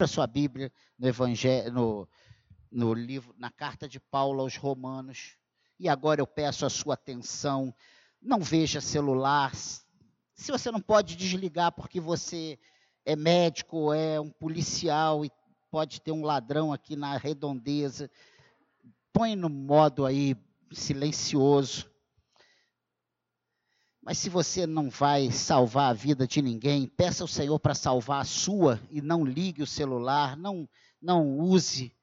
Abra sua Bíblia no Evangelho, no, no livro, na carta de Paulo aos Romanos. E agora eu peço a sua atenção. Não veja celular. Se você não pode desligar porque você é médico, é um policial e pode ter um ladrão aqui na redondeza, põe no modo aí silencioso. Mas se você não vai salvar a vida de ninguém, peça ao Senhor para salvar a sua e não ligue o celular, não, não use,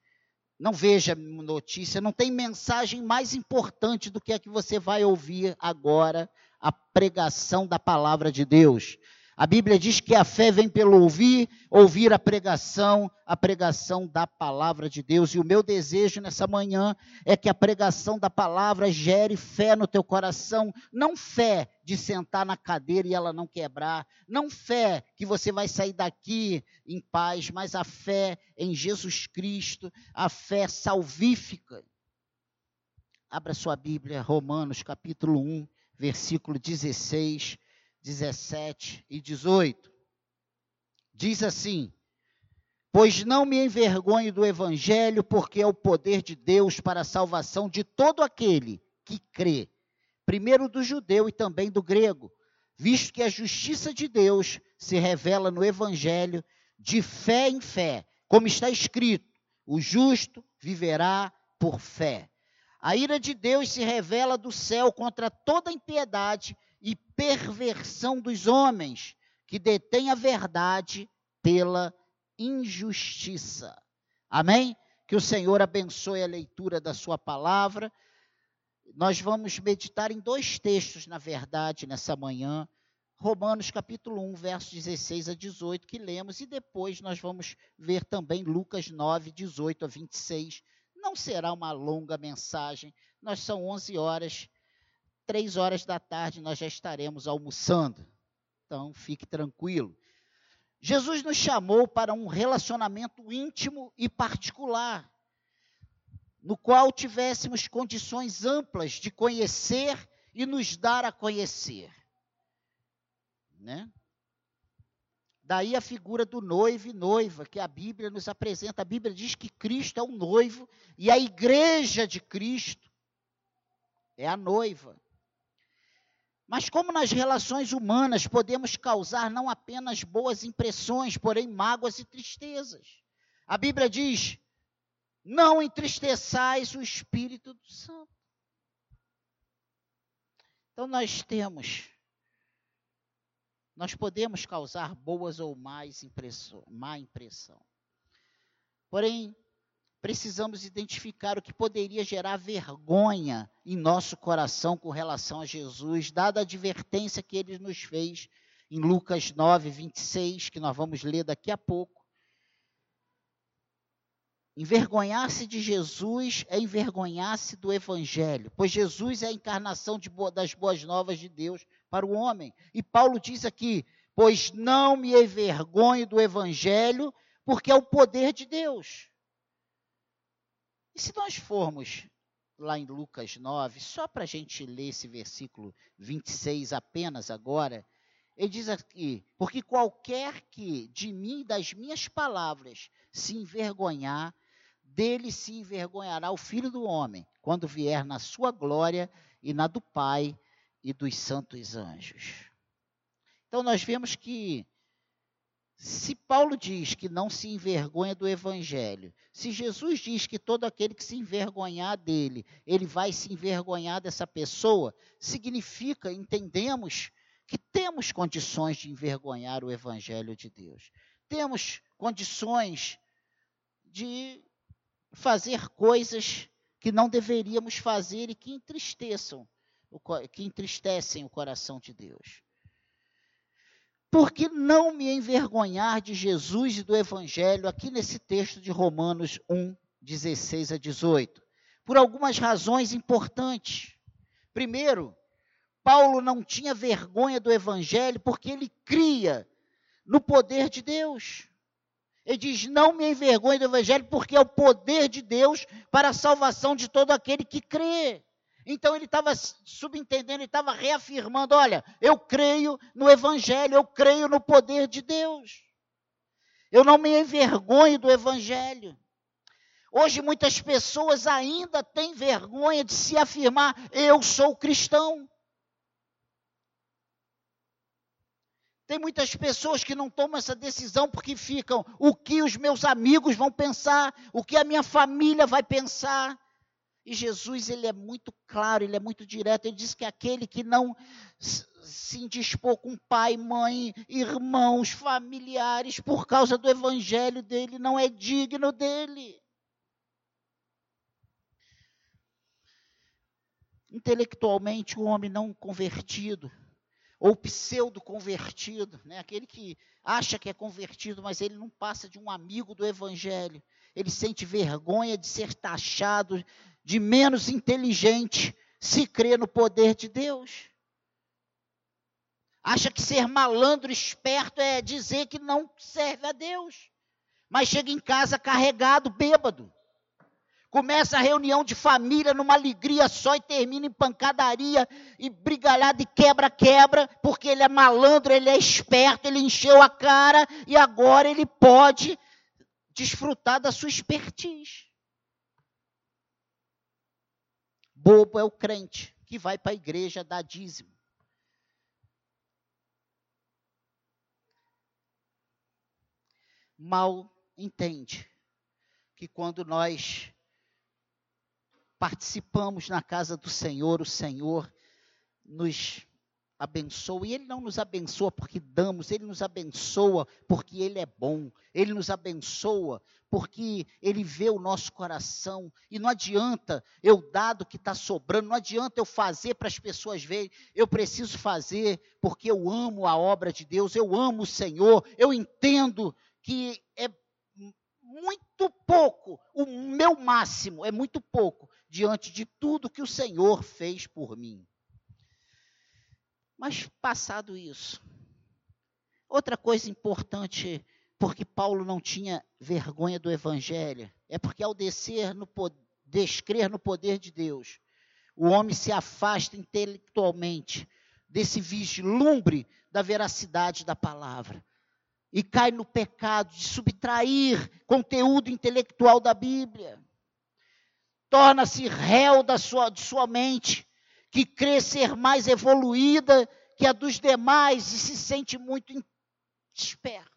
não veja notícia, não tem mensagem mais importante do que a que você vai ouvir agora, a pregação da palavra de Deus. A Bíblia diz que a fé vem pelo ouvir, ouvir a pregação, a pregação da palavra de Deus. E o meu desejo nessa manhã é que a pregação da palavra gere fé no teu coração, não fé de sentar na cadeira e ela não quebrar, não fé que você vai sair daqui em paz, mas a fé em Jesus Cristo, a fé salvífica. Abra sua Bíblia, Romanos capítulo 1, versículo 16 17 e 18. Diz assim: Pois não me envergonho do evangelho, porque é o poder de Deus para a salvação de todo aquele que crê, primeiro do judeu e também do grego, visto que a justiça de Deus se revela no evangelho de fé em fé, como está escrito: o justo viverá por fé. A ira de Deus se revela do céu contra toda impiedade e perversão dos homens que detêm a verdade pela injustiça. Amém? Que o Senhor abençoe a leitura da sua palavra. Nós vamos meditar em dois textos, na verdade, nessa manhã. Romanos capítulo 1, versos 16 a 18, que lemos, e depois nós vamos ver também Lucas 9, 18 a 26. Não será uma longa mensagem, nós são 11 horas três horas da tarde nós já estaremos almoçando. Então, fique tranquilo. Jesus nos chamou para um relacionamento íntimo e particular, no qual tivéssemos condições amplas de conhecer e nos dar a conhecer. Né? Daí a figura do noivo e noiva, que a Bíblia nos apresenta. A Bíblia diz que Cristo é o noivo e a igreja de Cristo é a noiva. Mas como nas relações humanas podemos causar não apenas boas impressões, porém mágoas e tristezas. A Bíblia diz: não entristeçais o Espírito do Santo. Então nós temos, nós podemos causar boas ou mais impressão, má impressão. Porém, precisamos identificar o que poderia gerar vergonha em nosso coração com relação a Jesus, dada a advertência que ele nos fez em Lucas 9, 26, que nós vamos ler daqui a pouco. Envergonhar-se de Jesus é envergonhar-se do Evangelho, pois Jesus é a encarnação das boas novas de Deus para o homem. E Paulo diz aqui: Pois não me envergonho do Evangelho, porque é o poder de Deus. E se nós formos lá em Lucas 9, só para a gente ler esse versículo 26 apenas agora, ele diz aqui: Porque qualquer que de mim, das minhas palavras, se envergonhar, dele se envergonhará o filho do homem, quando vier na sua glória e na do Pai e dos santos anjos. Então nós vemos que se Paulo diz que não se envergonha do evangelho, se Jesus diz que todo aquele que se envergonhar dele, ele vai se envergonhar dessa pessoa, significa, entendemos, que temos condições de envergonhar o evangelho de Deus. Temos condições de fazer coisas que não deveríamos fazer e que entristeçam, que entristecem o coração de Deus. Por que não me envergonhar de Jesus e do Evangelho, aqui nesse texto de Romanos 1, 16 a 18? Por algumas razões importantes. Primeiro, Paulo não tinha vergonha do Evangelho porque ele cria no poder de Deus. Ele diz: Não me envergonhe do Evangelho, porque é o poder de Deus para a salvação de todo aquele que crê. Então ele estava subentendendo, ele estava reafirmando: olha, eu creio no Evangelho, eu creio no poder de Deus. Eu não me envergonho do Evangelho. Hoje muitas pessoas ainda têm vergonha de se afirmar: eu sou cristão. Tem muitas pessoas que não tomam essa decisão porque ficam: o que os meus amigos vão pensar, o que a minha família vai pensar. E Jesus, ele é muito claro, ele é muito direto. Ele diz que aquele que não se indispor com pai, mãe, irmãos, familiares, por causa do evangelho dele, não é digno dele. Intelectualmente, o homem não convertido, ou pseudo-convertido, né? aquele que acha que é convertido, mas ele não passa de um amigo do evangelho. Ele sente vergonha de ser taxado de menos inteligente se crê no poder de Deus. Acha que ser malandro, esperto é dizer que não serve a Deus. Mas chega em casa carregado, bêbado. Começa a reunião de família numa alegria só e termina em pancadaria e brigalhada e quebra-quebra, porque ele é malandro, ele é esperto, ele encheu a cara e agora ele pode desfrutar da sua expertise. Bobo é o crente que vai para a igreja dar dízimo. Mal entende que quando nós participamos na casa do Senhor, o Senhor nos abençoa. E Ele não nos abençoa porque damos, Ele nos abençoa porque Ele é bom. Ele nos abençoa porque Ele vê o nosso coração. E não adianta eu dar do que está sobrando, não adianta eu fazer para as pessoas verem. Eu preciso fazer porque eu amo a obra de Deus, eu amo o Senhor, eu entendo que é muito pouco, o meu máximo é muito pouco diante de tudo que o Senhor fez por mim. Mas passado isso, outra coisa importante, porque Paulo não tinha vergonha do evangelho, é porque ao descer no descrer no poder de Deus, o homem se afasta intelectualmente desse vislumbre da veracidade da palavra e cai no pecado de subtrair conteúdo intelectual da Bíblia. Torna-se réu da sua, de sua mente que crê ser mais evoluída que a dos demais e se sente muito esperto.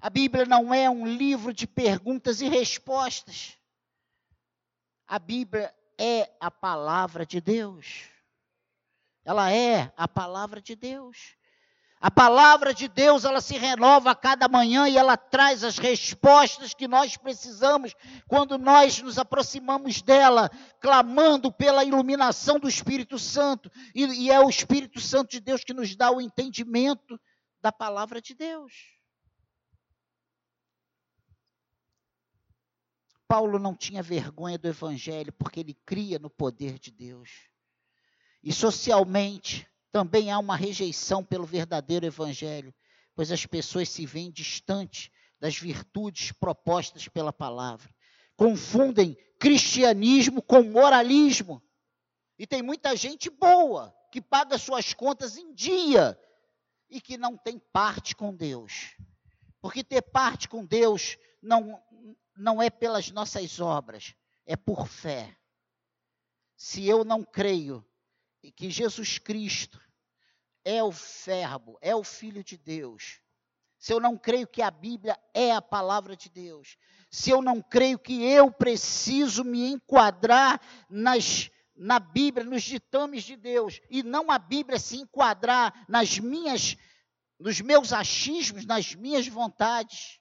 A Bíblia não é um livro de perguntas e respostas. A Bíblia é a palavra de Deus. Ela é a palavra de Deus. A palavra de Deus, ela se renova a cada manhã e ela traz as respostas que nós precisamos quando nós nos aproximamos dela, clamando pela iluminação do Espírito Santo. E, e é o Espírito Santo de Deus que nos dá o entendimento da palavra de Deus. Paulo não tinha vergonha do Evangelho porque ele cria no poder de Deus. E socialmente, também há uma rejeição pelo verdadeiro evangelho, pois as pessoas se veem distantes das virtudes propostas pela palavra. Confundem cristianismo com moralismo. E tem muita gente boa que paga suas contas em dia e que não tem parte com Deus. Porque ter parte com Deus não, não é pelas nossas obras, é por fé. Se eu não creio que Jesus Cristo é o Verbo, é o Filho de Deus, se eu não creio que a Bíblia é a palavra de Deus, se eu não creio que eu preciso me enquadrar nas, na Bíblia, nos ditames de Deus, e não a Bíblia se enquadrar nas minhas, nos meus achismos, nas minhas vontades,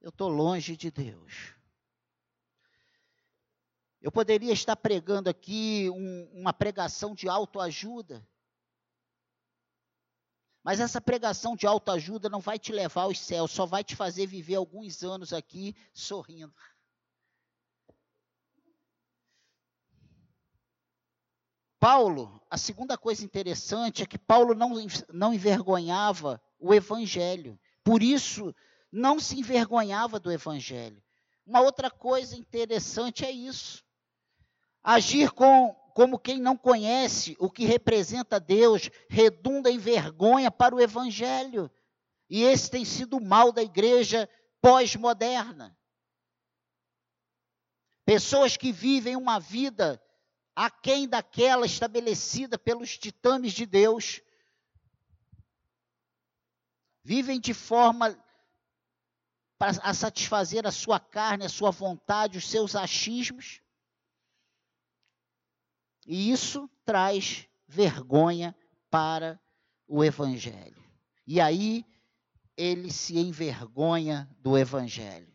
eu estou longe de Deus. Eu poderia estar pregando aqui um, uma pregação de autoajuda. Mas essa pregação de autoajuda não vai te levar aos céus, só vai te fazer viver alguns anos aqui sorrindo. Paulo, a segunda coisa interessante é que Paulo não, não envergonhava o evangelho. Por isso, não se envergonhava do evangelho. Uma outra coisa interessante é isso agir com como quem não conhece o que representa Deus, redunda em vergonha para o Evangelho. E esse tem sido o mal da igreja pós-moderna. Pessoas que vivem uma vida aquém daquela estabelecida pelos titames de Deus, vivem de forma a satisfazer a sua carne, a sua vontade, os seus achismos. E isso traz vergonha para o Evangelho. E aí ele se envergonha do Evangelho.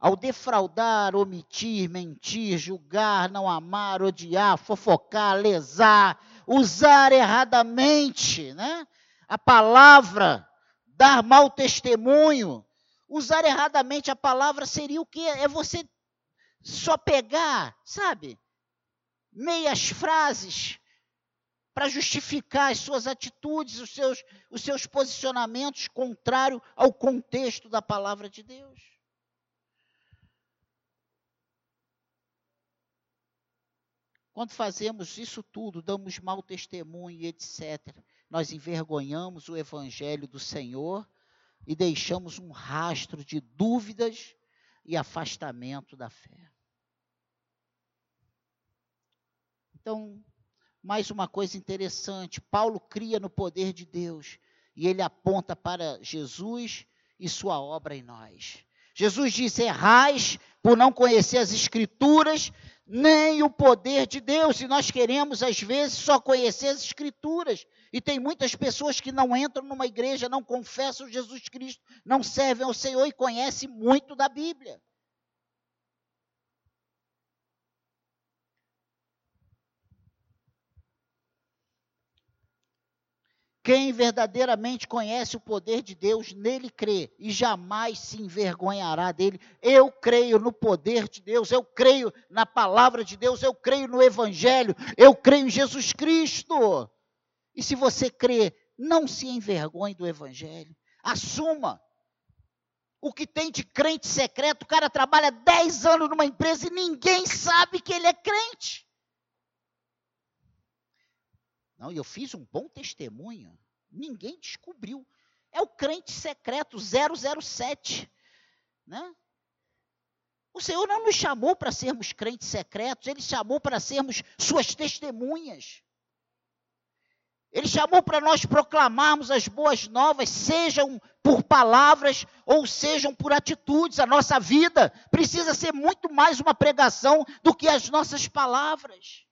Ao defraudar, omitir, mentir, julgar, não amar, odiar, fofocar, lesar, usar erradamente né? a palavra, dar mau testemunho. Usar erradamente a palavra seria o quê? É você só pegar, sabe? Meias frases para justificar as suas atitudes, os seus, os seus posicionamentos contrário ao contexto da palavra de Deus. Quando fazemos isso tudo, damos mau testemunho e etc., nós envergonhamos o evangelho do Senhor e deixamos um rastro de dúvidas e afastamento da fé. Então, mais uma coisa interessante: Paulo cria no poder de Deus e ele aponta para Jesus e sua obra em nós. Jesus disse: errais por não conhecer as Escrituras, nem o poder de Deus. E nós queremos, às vezes, só conhecer as Escrituras. E tem muitas pessoas que não entram numa igreja, não confessam Jesus Cristo, não servem ao Senhor e conhecem muito da Bíblia. Quem verdadeiramente conhece o poder de Deus, nele crê e jamais se envergonhará dele. Eu creio no poder de Deus, eu creio na palavra de Deus, eu creio no Evangelho, eu creio em Jesus Cristo. E se você crê, não se envergonhe do Evangelho, assuma. O que tem de crente secreto, o cara trabalha 10 anos numa empresa e ninguém sabe que ele é crente. Não, eu fiz um bom testemunho. Ninguém descobriu. É o crente secreto 007, né? O Senhor não nos chamou para sermos crentes secretos, ele chamou para sermos suas testemunhas. Ele chamou para nós proclamarmos as boas novas, sejam por palavras ou sejam por atitudes. A nossa vida precisa ser muito mais uma pregação do que as nossas palavras.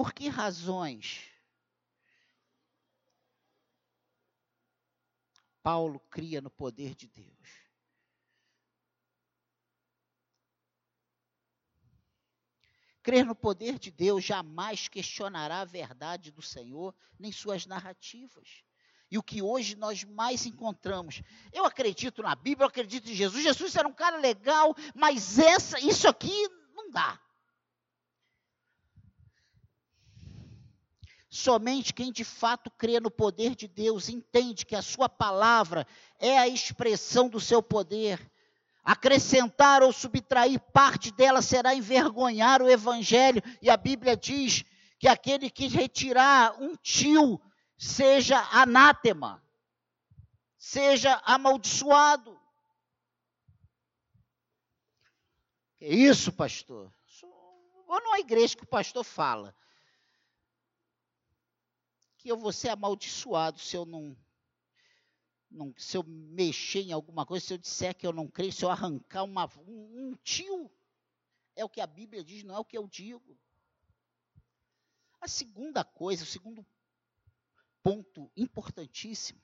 Por que razões Paulo cria no poder de Deus? Crer no poder de Deus jamais questionará a verdade do Senhor, nem suas narrativas. E o que hoje nós mais encontramos, eu acredito na Bíblia, eu acredito em Jesus. Jesus era um cara legal, mas essa, isso aqui não dá. Somente quem de fato crê no poder de Deus entende que a sua palavra é a expressão do seu poder. Acrescentar ou subtrair parte dela será envergonhar o evangelho, e a Bíblia diz que aquele que retirar um tio seja anátema, seja amaldiçoado. Que isso, pastor? Ou não é igreja que o pastor fala que eu vou ser amaldiçoado se eu não, não, se eu mexer em alguma coisa, se eu disser que eu não creio, se eu arrancar uma, um, um tio. É o que a Bíblia diz, não é o que eu digo. A segunda coisa, o segundo ponto importantíssimo,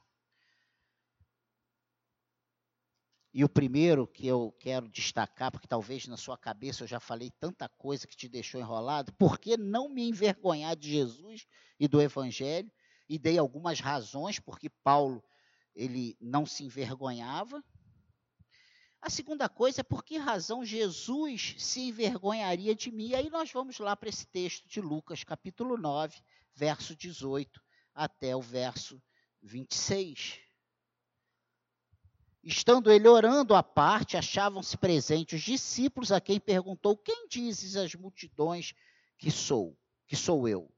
E o primeiro que eu quero destacar, porque talvez na sua cabeça eu já falei tanta coisa que te deixou enrolado, por que não me envergonhar de Jesus e do Evangelho? E dei algumas razões porque Paulo ele não se envergonhava. A segunda coisa é por que razão Jesus se envergonharia de mim. E aí nós vamos lá para esse texto de Lucas, capítulo 9, verso 18 até o verso 26. Estando ele orando à parte, achavam-se presentes os discípulos a quem perguntou: Quem dizes as multidões que sou? Que sou eu?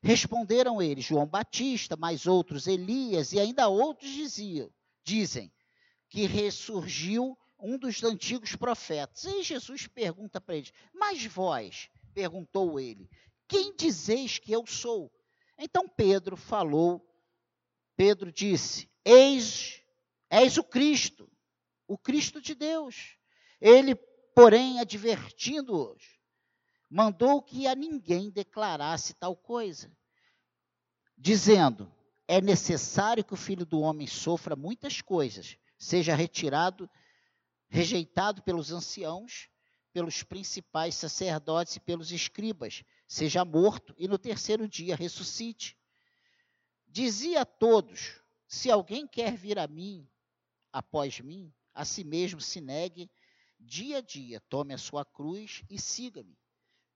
Responderam eles: João Batista, mais outros Elias, e ainda outros diziam, dizem que ressurgiu um dos antigos profetas. E Jesus pergunta para eles: Mas vós, perguntou ele, quem dizeis que eu sou? Então Pedro falou, Pedro disse: Eis, és o Cristo, o Cristo de Deus. Ele, porém, advertindo-os, mandou que a ninguém declarasse tal coisa, dizendo: É necessário que o filho do homem sofra muitas coisas, seja retirado, rejeitado pelos anciãos, pelos principais sacerdotes e pelos escribas, seja morto e no terceiro dia ressuscite. Dizia a todos: Se alguém quer vir a mim, após mim, a si mesmo se negue, dia a dia tome a sua cruz e siga-me.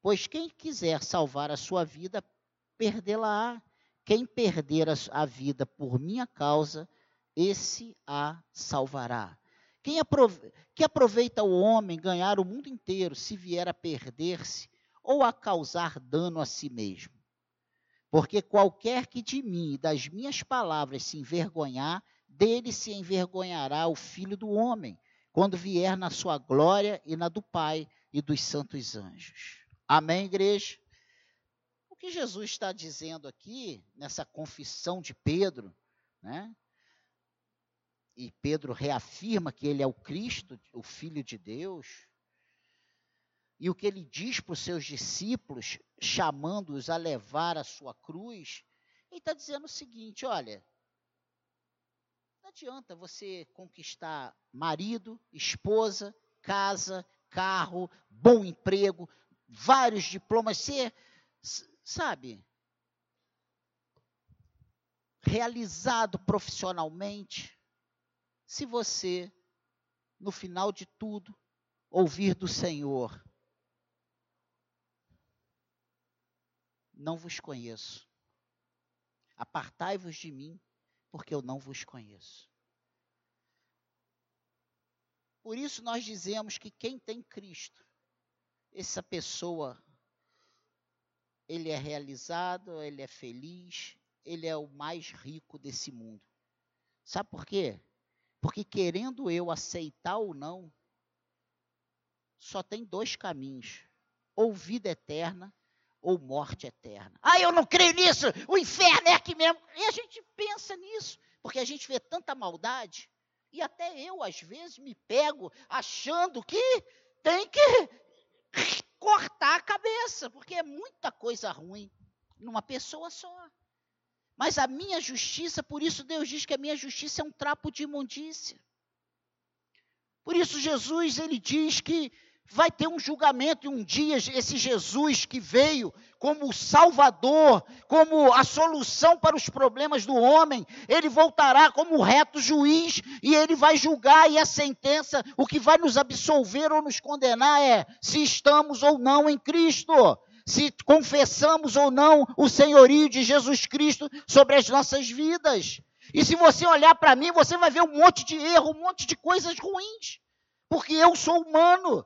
Pois quem quiser salvar a sua vida, perdê-la-á. Quem perder a vida por minha causa, esse a salvará. Quem que aproveita o homem ganhar o mundo inteiro se vier a perder-se ou a causar dano a si mesmo. Porque qualquer que de mim e das minhas palavras se envergonhar, dele se envergonhará o filho do homem, quando vier na sua glória e na do Pai e dos santos anjos. Amém, igreja? O que Jesus está dizendo aqui, nessa confissão de Pedro, né? E Pedro reafirma que ele é o Cristo, o Filho de Deus, e o que ele diz para os seus discípulos, chamando-os a levar a sua cruz, ele está dizendo o seguinte: olha, adianta você conquistar marido, esposa, casa, carro, bom emprego, vários diplomas, ser, sabe, realizado profissionalmente, se você, no final de tudo, ouvir do Senhor, não vos conheço. Apartai-vos de mim, porque eu não vos conheço. Por isso nós dizemos que quem tem Cristo, essa pessoa, ele é realizado, ele é feliz, ele é o mais rico desse mundo. Sabe por quê? Porque querendo eu aceitar ou não, só tem dois caminhos: ou vida eterna ou morte eterna. Ah, eu não creio nisso, o inferno é aqui mesmo. E a gente pensa nisso, porque a gente vê tanta maldade, e até eu, às vezes, me pego achando que tem que cortar a cabeça, porque é muita coisa ruim numa pessoa só. Mas a minha justiça, por isso Deus diz que a minha justiça é um trapo de imundícia. Por isso Jesus ele diz que vai ter um julgamento e um dia esse Jesus que veio como o Salvador, como a solução para os problemas do homem, ele voltará como reto juiz e ele vai julgar e a sentença, o que vai nos absolver ou nos condenar é se estamos ou não em Cristo. Se confessamos ou não o senhorio de Jesus Cristo sobre as nossas vidas. E se você olhar para mim, você vai ver um monte de erro, um monte de coisas ruins. Porque eu sou humano.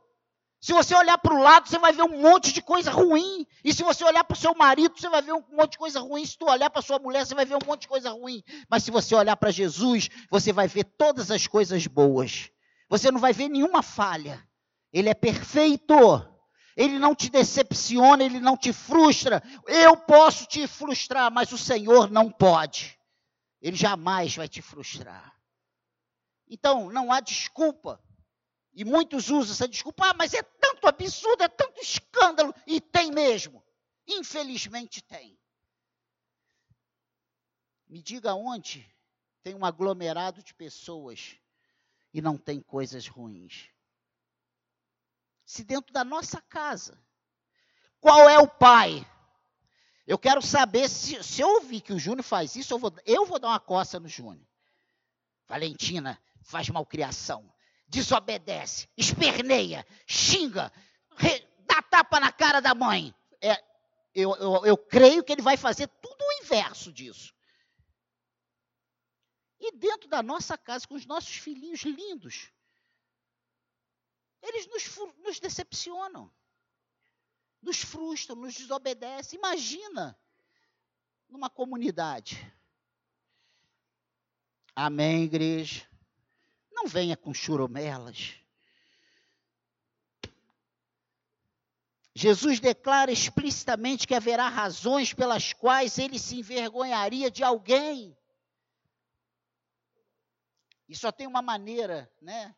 Se você olhar para o lado, você vai ver um monte de coisa ruim. E se você olhar para o seu marido, você vai ver um monte de coisa ruim. Se tu olhar para sua mulher, você vai ver um monte de coisa ruim. Mas se você olhar para Jesus, você vai ver todas as coisas boas. Você não vai ver nenhuma falha. Ele é perfeito. Ele não te decepciona, ele não te frustra. Eu posso te frustrar, mas o Senhor não pode. Ele jamais vai te frustrar. Então, não há desculpa e muitos usam essa desculpa, ah, mas é tanto absurdo, é tanto escândalo, e tem mesmo. Infelizmente tem. Me diga onde tem um aglomerado de pessoas e não tem coisas ruins. Se dentro da nossa casa, qual é o pai? Eu quero saber se, se eu ouvir que o Júnior faz isso, eu vou, eu vou dar uma coça no Júnior. Valentina faz malcriação desobedece, esperneia, xinga, dá tapa na cara da mãe. É, eu, eu, eu creio que ele vai fazer tudo o inverso disso. E dentro da nossa casa, com os nossos filhinhos lindos, eles nos, nos decepcionam, nos frustram, nos desobedecem. Imagina numa comunidade. Amém, igreja? Não venha com churumelas. Jesus declara explicitamente que haverá razões pelas quais ele se envergonharia de alguém. E só tem uma maneira, né?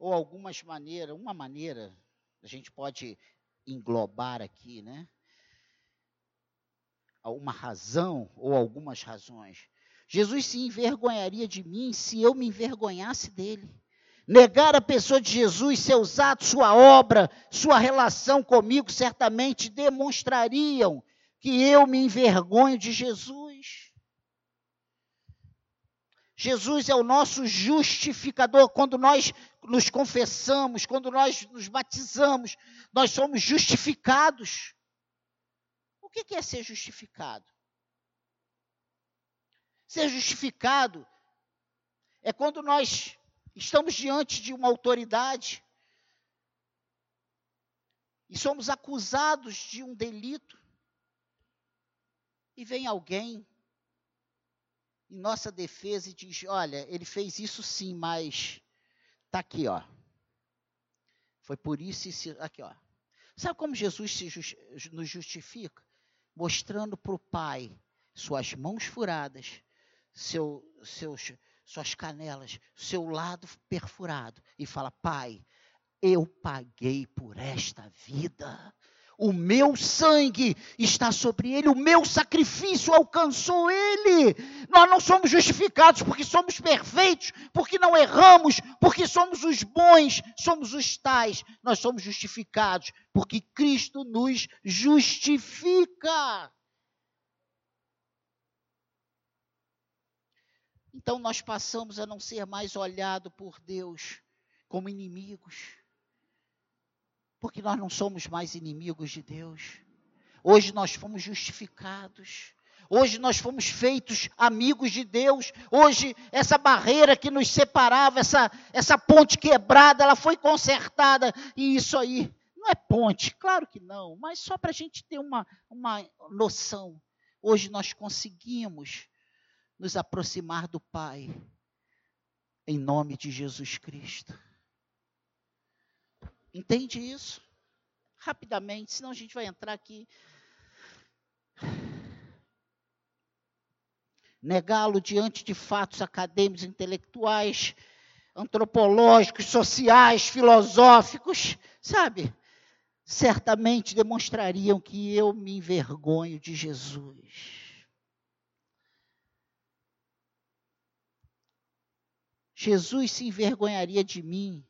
Ou algumas maneiras, uma maneira, a gente pode englobar aqui, né? Uma razão ou algumas razões. Jesus se envergonharia de mim se eu me envergonhasse dele. Negar a pessoa de Jesus, seus atos, sua obra, sua relação comigo, certamente demonstrariam que eu me envergonho de Jesus. Jesus é o nosso justificador. Quando nós nos confessamos, quando nós nos batizamos, nós somos justificados. O que é ser justificado? Ser justificado é quando nós estamos diante de uma autoridade e somos acusados de um delito e vem alguém em nossa defesa e diz: Olha, ele fez isso sim, mas está aqui, ó. Foi por isso e aqui, ó. Sabe como Jesus nos justifica? Mostrando para o Pai suas mãos furadas, seu, seus, suas canelas, seu lado perfurado, e fala: Pai, eu paguei por esta vida. O meu sangue está sobre ele, o meu sacrifício alcançou ele. Nós não somos justificados porque somos perfeitos, porque não erramos, porque somos os bons, somos os tais. Nós somos justificados porque Cristo nos justifica. Então nós passamos a não ser mais olhado por Deus como inimigos, porque nós não somos mais inimigos de Deus. Hoje nós fomos justificados. Hoje nós fomos feitos amigos de Deus. Hoje essa barreira que nos separava, essa, essa ponte quebrada, ela foi consertada. E isso aí não é ponte, claro que não, mas só para a gente ter uma, uma noção. Hoje nós conseguimos nos aproximar do Pai, em nome de Jesus Cristo. Entende isso? Rapidamente, senão a gente vai entrar aqui. Negá-lo diante de fatos acadêmicos, intelectuais, antropológicos, sociais, filosóficos, sabe? Certamente demonstrariam que eu me envergonho de Jesus. Jesus se envergonharia de mim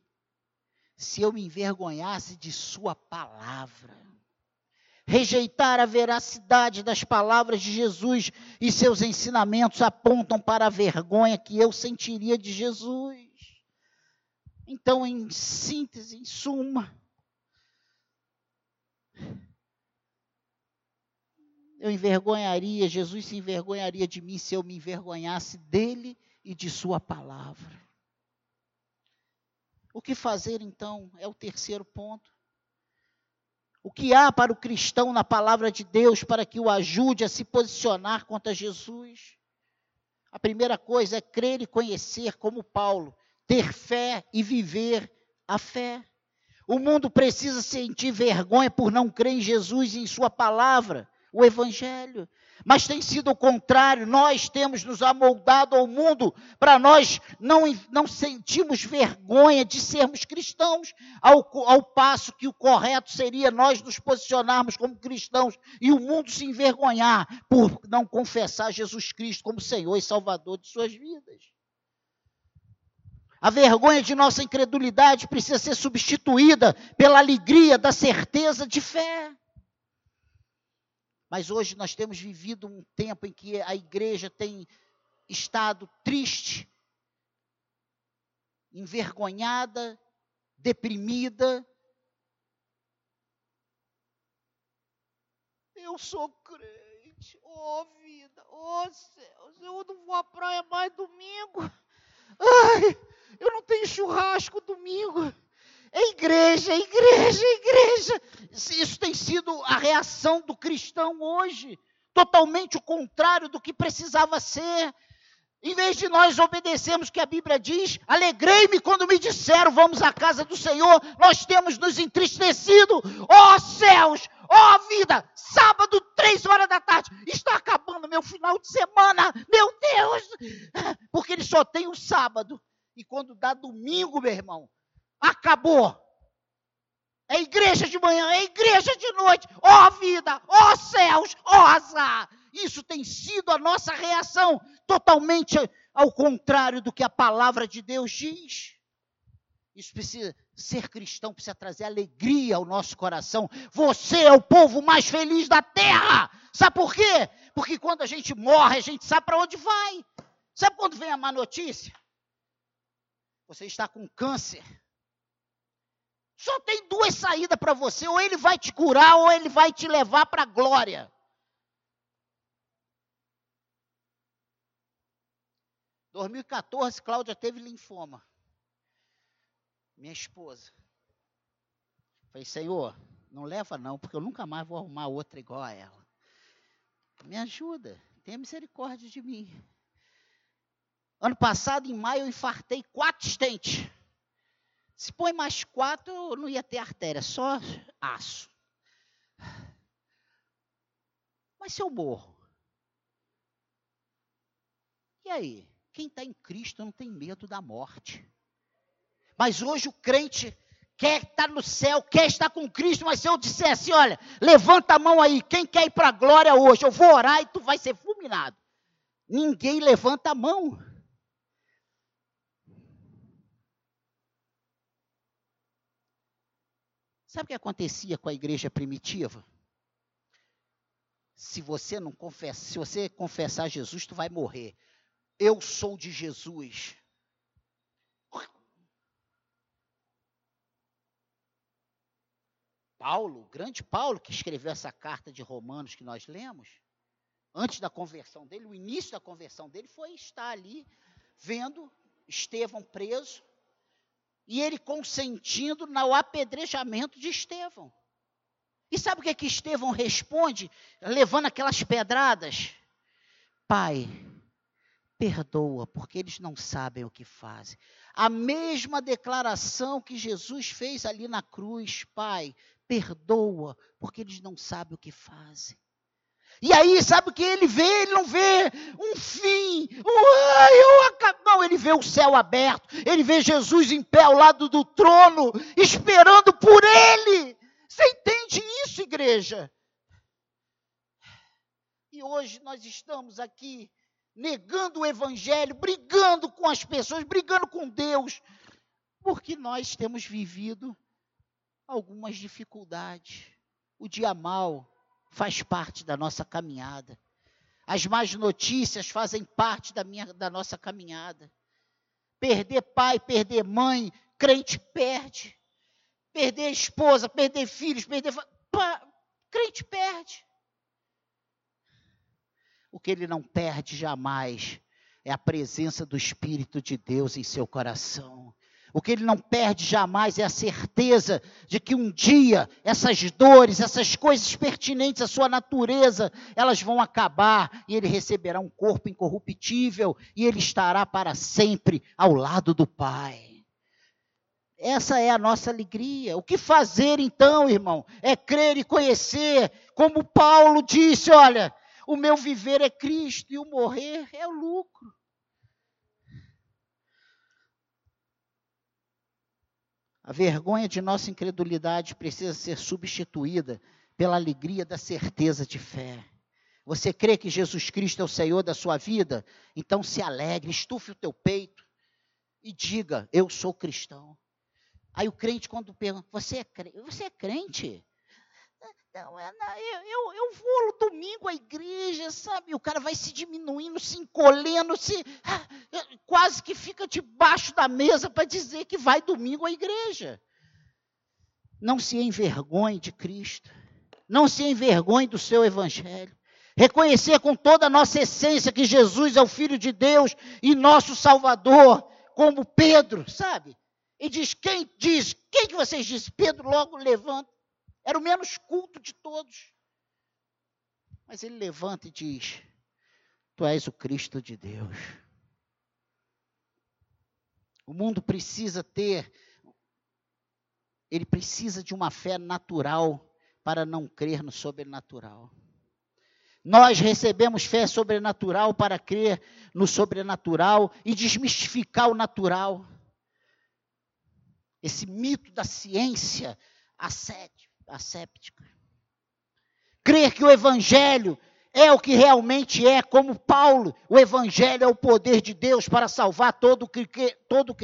se eu me envergonhasse de Sua palavra. Rejeitar a veracidade das palavras de Jesus e seus ensinamentos apontam para a vergonha que eu sentiria de Jesus. Então, em síntese, em suma, eu envergonharia, Jesus se envergonharia de mim se eu me envergonhasse dele e de Sua palavra. O que fazer então é o terceiro ponto. O que há para o cristão na palavra de Deus para que o ajude a se posicionar contra Jesus? A primeira coisa é crer e conhecer, como Paulo, ter fé e viver a fé. O mundo precisa sentir vergonha por não crer em Jesus e em Sua palavra, o Evangelho mas tem sido o contrário. Nós temos nos amoldado ao mundo para nós não, não sentimos vergonha de sermos cristãos, ao, ao passo que o correto seria nós nos posicionarmos como cristãos e o mundo se envergonhar por não confessar Jesus Cristo como Senhor e Salvador de suas vidas. A vergonha de nossa incredulidade precisa ser substituída pela alegria da certeza de fé. Mas hoje nós temos vivido um tempo em que a igreja tem estado triste, envergonhada, deprimida. Eu sou crente. Ô oh, vida, ô oh, céus, eu não vou à praia mais domingo. Ai, eu não tenho churrasco domingo. É igreja, é igreja, é igreja. Isso tem sido a reação do cristão hoje. Totalmente o contrário do que precisava ser. Em vez de nós obedecermos o que a Bíblia diz, alegrei-me quando me disseram, vamos à casa do Senhor, nós temos nos entristecido, ó oh, céus, ó oh, vida, sábado, três horas da tarde, está acabando meu final de semana, meu Deus, porque ele só tem o um sábado, e quando dá domingo, meu irmão, acabou. É igreja de manhã, é igreja de noite, ó oh, vida, ó céus, ó azar. Isso tem sido a nossa reação, totalmente ao contrário do que a palavra de Deus diz. Isso precisa ser cristão, precisa trazer alegria ao nosso coração. Você é o povo mais feliz da terra. Sabe por quê? Porque quando a gente morre, a gente sabe para onde vai. Sabe quando vem a má notícia? Você está com câncer. Só tem duas saídas para você: ou ele vai te curar, ou ele vai te levar para a glória. 2014, Cláudia teve linfoma. Minha esposa. Falei, Senhor, não leva não, porque eu nunca mais vou arrumar outra igual a ela. Me ajuda, tenha misericórdia de mim. Ano passado, em maio, eu infartei quatro estentes. Se põe mais quatro, eu não ia ter artéria, só aço. Mas se eu morro? E aí? Quem está em Cristo não tem medo da morte. Mas hoje o crente quer estar no céu, quer estar com Cristo, mas se eu disser assim, olha, levanta a mão aí, quem quer ir para a glória hoje? Eu vou orar e tu vai ser fulminado. Ninguém levanta a mão. Sabe o que acontecia com a igreja primitiva? Se você não confessa, se você confessar Jesus, tu vai morrer. Eu sou de Jesus. Paulo, o grande Paulo, que escreveu essa carta de Romanos que nós lemos, antes da conversão dele, o início da conversão dele foi estar ali vendo Estevão preso e ele consentindo no apedrejamento de Estevão. E sabe o que é que Estevão responde, levando aquelas pedradas? Pai, perdoa, porque eles não sabem o que fazem. A mesma declaração que Jesus fez ali na cruz, Pai, perdoa, porque eles não sabem o que fazem. E aí, sabe o que ele vê? Ele não vê um fim. Um, não, ele vê o céu aberto. Ele vê Jesus em pé ao lado do trono, esperando por ele. Você entende isso, igreja? E hoje nós estamos aqui negando o evangelho, brigando com as pessoas, brigando com Deus, porque nós temos vivido algumas dificuldades. O dia mal faz parte da nossa caminhada. As más notícias fazem parte da, minha, da nossa caminhada. Perder pai, perder mãe, crente perde. Perder esposa, perder filhos, perder. Pá, crente perde. O que ele não perde jamais é a presença do Espírito de Deus em seu coração. O que ele não perde jamais é a certeza de que um dia essas dores, essas coisas pertinentes à sua natureza, elas vão acabar e ele receberá um corpo incorruptível e ele estará para sempre ao lado do Pai. Essa é a nossa alegria. O que fazer então, irmão? É crer e conhecer, como Paulo disse: olha, o meu viver é Cristo e o morrer é o lucro. A vergonha de nossa incredulidade precisa ser substituída pela alegria da certeza de fé. Você crê que Jesus Cristo é o Senhor da sua vida? Então se alegre, estufe o teu peito e diga: Eu sou cristão. Aí o crente, quando pergunta: Você é crente? Você é crente? Não, é, eu, eu, eu vou domingo à igreja, sabe? O cara vai se diminuindo, se encolhendo, se ah, quase que fica debaixo da mesa para dizer que vai domingo à igreja. Não se envergonhe de Cristo. Não se envergonhe do seu evangelho. reconhecer com toda a nossa essência que Jesus é o Filho de Deus e nosso Salvador, como Pedro, sabe? E diz: quem diz? Quem que vocês dizem? Pedro logo levanta. Era o menos culto de todos. Mas ele levanta e diz: Tu és o Cristo de Deus. O mundo precisa ter, ele precisa de uma fé natural para não crer no sobrenatural. Nós recebemos fé sobrenatural para crer no sobrenatural e desmistificar o natural. Esse mito da ciência asséptica. Crer que o Evangelho é o que realmente é, como Paulo, o Evangelho é o poder de Deus para salvar todo, que, todo,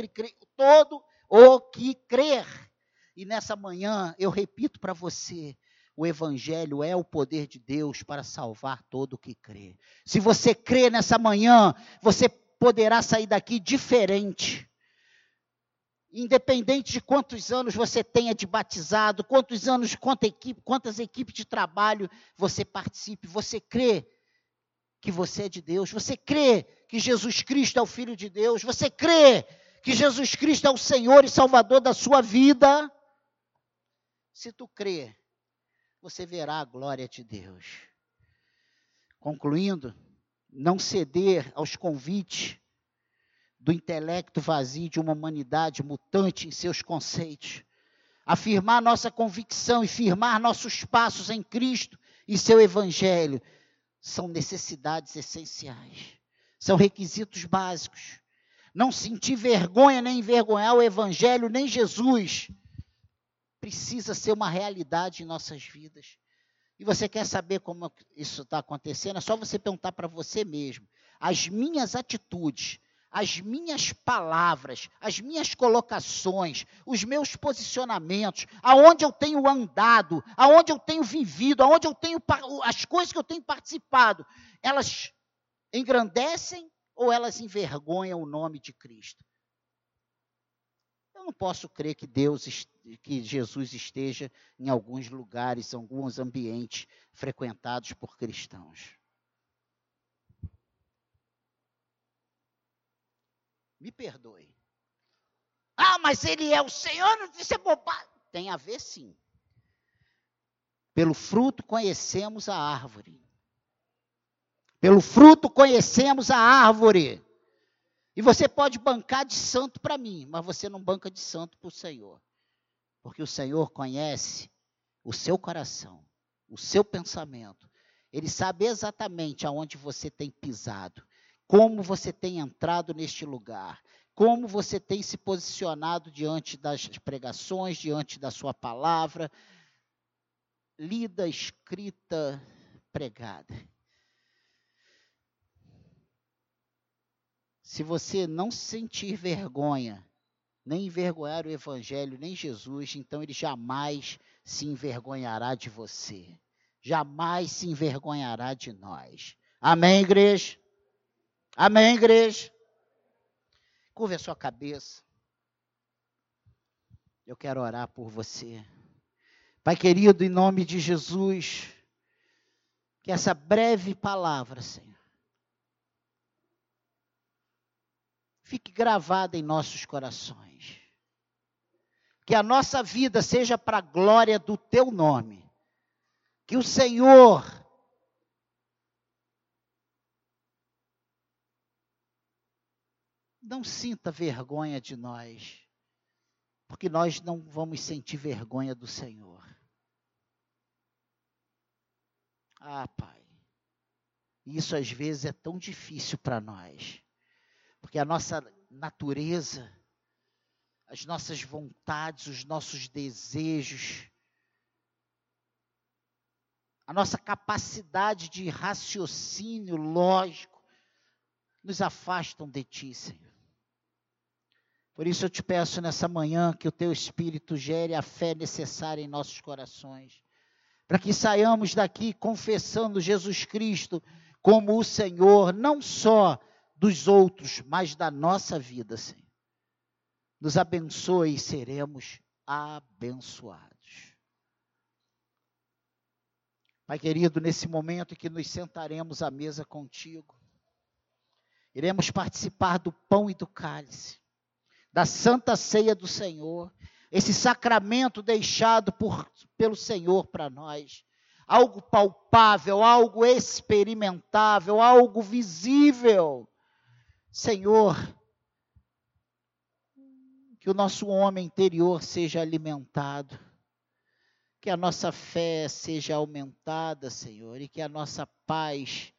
todo o que crer. E nessa manhã eu repito para você: o Evangelho é o poder de Deus para salvar todo o que crê. Se você crê nessa manhã, você poderá sair daqui diferente. Independente de quantos anos você tenha de batizado, quantos anos, quanta equipe, quantas equipes de trabalho você participe, você crê que você é de Deus, você crê que Jesus Cristo é o Filho de Deus, você crê que Jesus Cristo é o Senhor e Salvador da sua vida. Se tu crê, você verá a glória de Deus. Concluindo, não ceder aos convites do intelecto vazio de uma humanidade mutante em seus conceitos. Afirmar nossa convicção e firmar nossos passos em Cristo e seu Evangelho são necessidades essenciais, são requisitos básicos. Não sentir vergonha nem envergonhar o Evangelho nem Jesus precisa ser uma realidade em nossas vidas. E você quer saber como isso está acontecendo? É só você perguntar para você mesmo. As minhas atitudes, as minhas palavras, as minhas colocações, os meus posicionamentos, aonde eu tenho andado, aonde eu tenho vivido, aonde eu tenho as coisas que eu tenho participado, elas engrandecem ou elas envergonham o nome de Cristo? não posso crer que Deus, que Jesus esteja em alguns lugares, alguns ambientes frequentados por cristãos. Me perdoe. Ah, mas ele é o Senhor, não disse é bobagem. Tem a ver sim. Pelo fruto conhecemos a árvore. Pelo fruto conhecemos a árvore. E você pode bancar de santo para mim, mas você não banca de santo para o Senhor. Porque o Senhor conhece o seu coração, o seu pensamento. Ele sabe exatamente aonde você tem pisado, como você tem entrado neste lugar, como você tem se posicionado diante das pregações, diante da sua palavra, lida, escrita, pregada. Se você não sentir vergonha, nem envergonhar o Evangelho, nem Jesus, então ele jamais se envergonhará de você. Jamais se envergonhará de nós. Amém, igreja? Amém, igreja? Curva a sua cabeça. Eu quero orar por você. Pai querido, em nome de Jesus, que essa breve palavra, Senhor, fique gravada em nossos corações. Que a nossa vida seja para a glória do teu nome. Que o Senhor não sinta vergonha de nós, porque nós não vamos sentir vergonha do Senhor. Ah, Pai, isso às vezes é tão difícil para nós. Porque a nossa natureza, as nossas vontades, os nossos desejos, a nossa capacidade de raciocínio lógico, nos afastam de Ti, Senhor. Por isso eu te peço nessa manhã que o Teu Espírito gere a fé necessária em nossos corações, para que saiamos daqui confessando Jesus Cristo como o Senhor, não só dos outros, mas da nossa vida, Senhor. Nos abençoe e seremos abençoados. Pai querido, nesse momento que nos sentaremos à mesa contigo, iremos participar do pão e do cálice, da santa ceia do Senhor, esse sacramento deixado por, pelo Senhor para nós, algo palpável, algo experimentável, algo visível. Senhor, que o nosso homem interior seja alimentado, que a nossa fé seja aumentada, Senhor, e que a nossa paz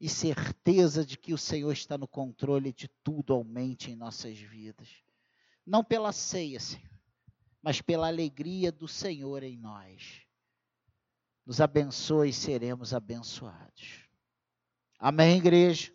e certeza de que o Senhor está no controle de tudo aumente em nossas vidas. Não pela ceia, Senhor, mas pela alegria do Senhor em nós. Nos abençoe e seremos abençoados. Amém, igreja?